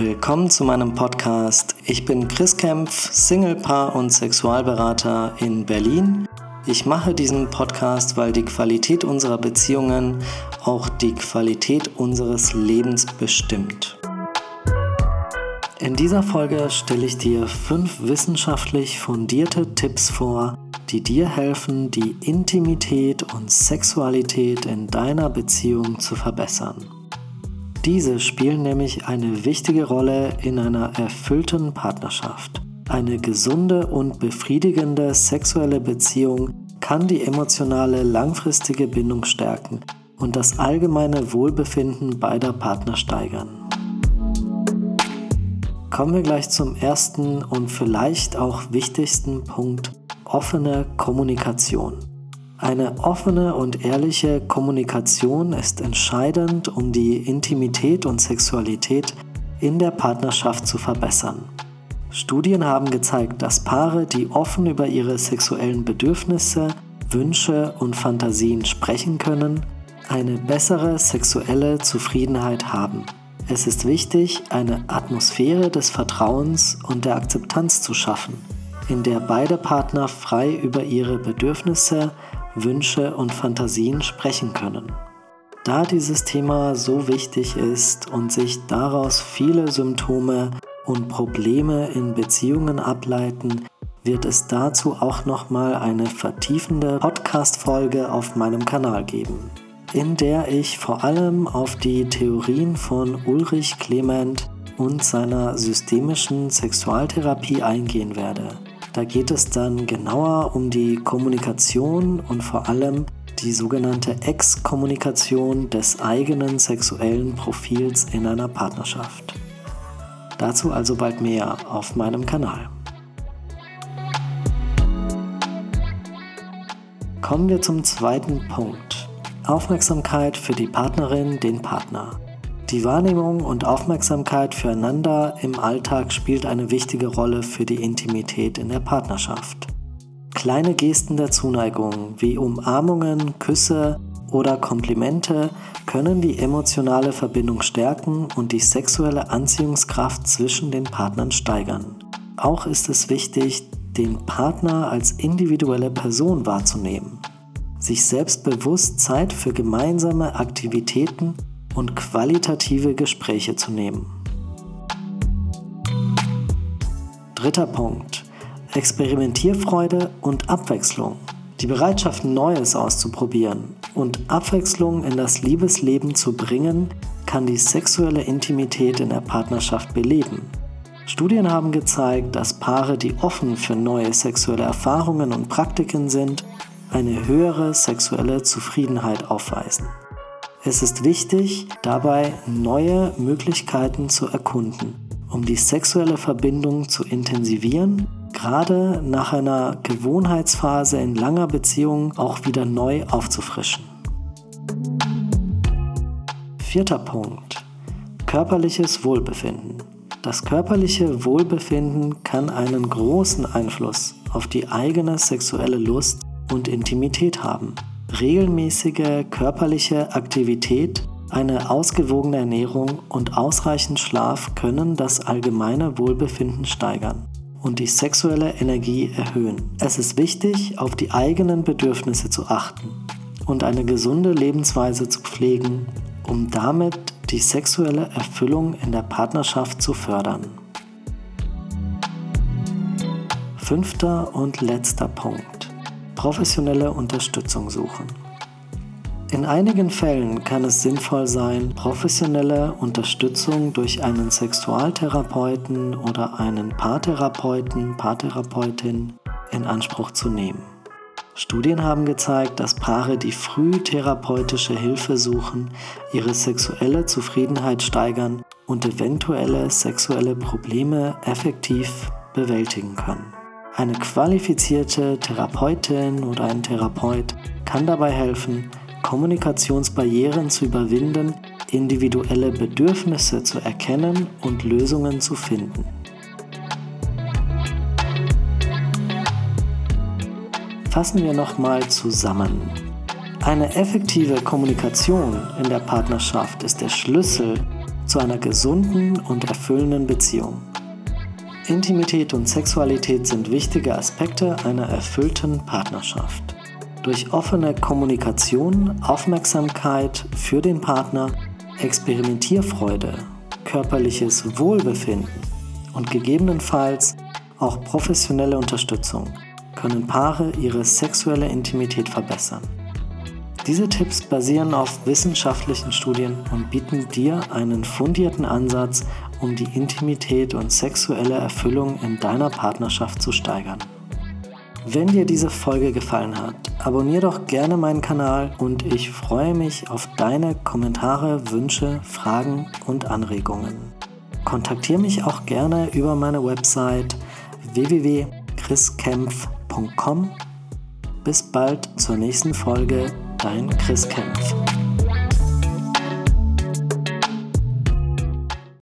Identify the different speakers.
Speaker 1: Willkommen zu meinem Podcast. Ich bin Chris Kempf, Singlepaar und Sexualberater in Berlin. Ich mache diesen Podcast, weil die Qualität unserer Beziehungen auch die Qualität unseres Lebens bestimmt. In dieser Folge stelle ich dir fünf wissenschaftlich fundierte Tipps vor, die dir helfen, die Intimität und Sexualität in deiner Beziehung zu verbessern. Diese spielen nämlich eine wichtige Rolle in einer erfüllten Partnerschaft. Eine gesunde und befriedigende sexuelle Beziehung kann die emotionale langfristige Bindung stärken und das allgemeine Wohlbefinden beider Partner steigern. Kommen wir gleich zum ersten und vielleicht auch wichtigsten Punkt, offene Kommunikation. Eine offene und ehrliche Kommunikation ist entscheidend, um die Intimität und Sexualität in der Partnerschaft zu verbessern. Studien haben gezeigt, dass Paare, die offen über ihre sexuellen Bedürfnisse, Wünsche und Fantasien sprechen können, eine bessere sexuelle Zufriedenheit haben. Es ist wichtig, eine Atmosphäre des Vertrauens und der Akzeptanz zu schaffen, in der beide Partner frei über ihre Bedürfnisse, Wünsche und Fantasien sprechen können. Da dieses Thema so wichtig ist und sich daraus viele Symptome und Probleme in Beziehungen ableiten, wird es dazu auch nochmal eine vertiefende Podcast-Folge auf meinem Kanal geben, in der ich vor allem auf die Theorien von Ulrich Clement und seiner systemischen Sexualtherapie eingehen werde. Da geht es dann genauer um die Kommunikation und vor allem die sogenannte Exkommunikation des eigenen sexuellen Profils in einer Partnerschaft. Dazu also bald mehr auf meinem Kanal. Kommen wir zum zweiten Punkt. Aufmerksamkeit für die Partnerin, den Partner. Die Wahrnehmung und Aufmerksamkeit füreinander im Alltag spielt eine wichtige Rolle für die Intimität in der Partnerschaft. Kleine Gesten der Zuneigung wie Umarmungen, Küsse oder Komplimente können die emotionale Verbindung stärken und die sexuelle Anziehungskraft zwischen den Partnern steigern. Auch ist es wichtig, den Partner als individuelle Person wahrzunehmen, sich selbstbewusst Zeit für gemeinsame Aktivitäten und qualitative Gespräche zu nehmen. Dritter Punkt. Experimentierfreude und Abwechslung. Die Bereitschaft, Neues auszuprobieren und Abwechslung in das Liebesleben zu bringen, kann die sexuelle Intimität in der Partnerschaft beleben. Studien haben gezeigt, dass Paare, die offen für neue sexuelle Erfahrungen und Praktiken sind, eine höhere sexuelle Zufriedenheit aufweisen. Es ist wichtig, dabei neue Möglichkeiten zu erkunden, um die sexuelle Verbindung zu intensivieren, gerade nach einer Gewohnheitsphase in langer Beziehung auch wieder neu aufzufrischen. Vierter Punkt. Körperliches Wohlbefinden. Das körperliche Wohlbefinden kann einen großen Einfluss auf die eigene sexuelle Lust und Intimität haben. Regelmäßige körperliche Aktivität, eine ausgewogene Ernährung und ausreichend Schlaf können das allgemeine Wohlbefinden steigern und die sexuelle Energie erhöhen. Es ist wichtig, auf die eigenen Bedürfnisse zu achten und eine gesunde Lebensweise zu pflegen, um damit die sexuelle Erfüllung in der Partnerschaft zu fördern. Fünfter und letzter Punkt professionelle Unterstützung suchen. In einigen Fällen kann es sinnvoll sein, professionelle Unterstützung durch einen Sexualtherapeuten oder einen Paartherapeuten, Paartherapeutin in Anspruch zu nehmen. Studien haben gezeigt, dass Paare, die früh therapeutische Hilfe suchen, ihre sexuelle Zufriedenheit steigern und eventuelle sexuelle Probleme effektiv bewältigen können. Eine qualifizierte Therapeutin oder ein Therapeut kann dabei helfen, Kommunikationsbarrieren zu überwinden, individuelle Bedürfnisse zu erkennen und Lösungen zu finden. Fassen wir nochmal zusammen. Eine effektive Kommunikation in der Partnerschaft ist der Schlüssel zu einer gesunden und erfüllenden Beziehung. Intimität und Sexualität sind wichtige Aspekte einer erfüllten Partnerschaft. Durch offene Kommunikation, Aufmerksamkeit für den Partner, Experimentierfreude, körperliches Wohlbefinden und gegebenenfalls auch professionelle Unterstützung können Paare ihre sexuelle Intimität verbessern. Diese Tipps basieren auf wissenschaftlichen Studien und bieten dir einen fundierten Ansatz, um die Intimität und sexuelle Erfüllung in deiner Partnerschaft zu steigern. Wenn dir diese Folge gefallen hat, abonniere doch gerne meinen Kanal und ich freue mich auf deine Kommentare, Wünsche, Fragen und Anregungen. Kontaktiere mich auch gerne über meine Website www.chriskempf.com. Bis bald zur nächsten Folge, dein Chris Kempf.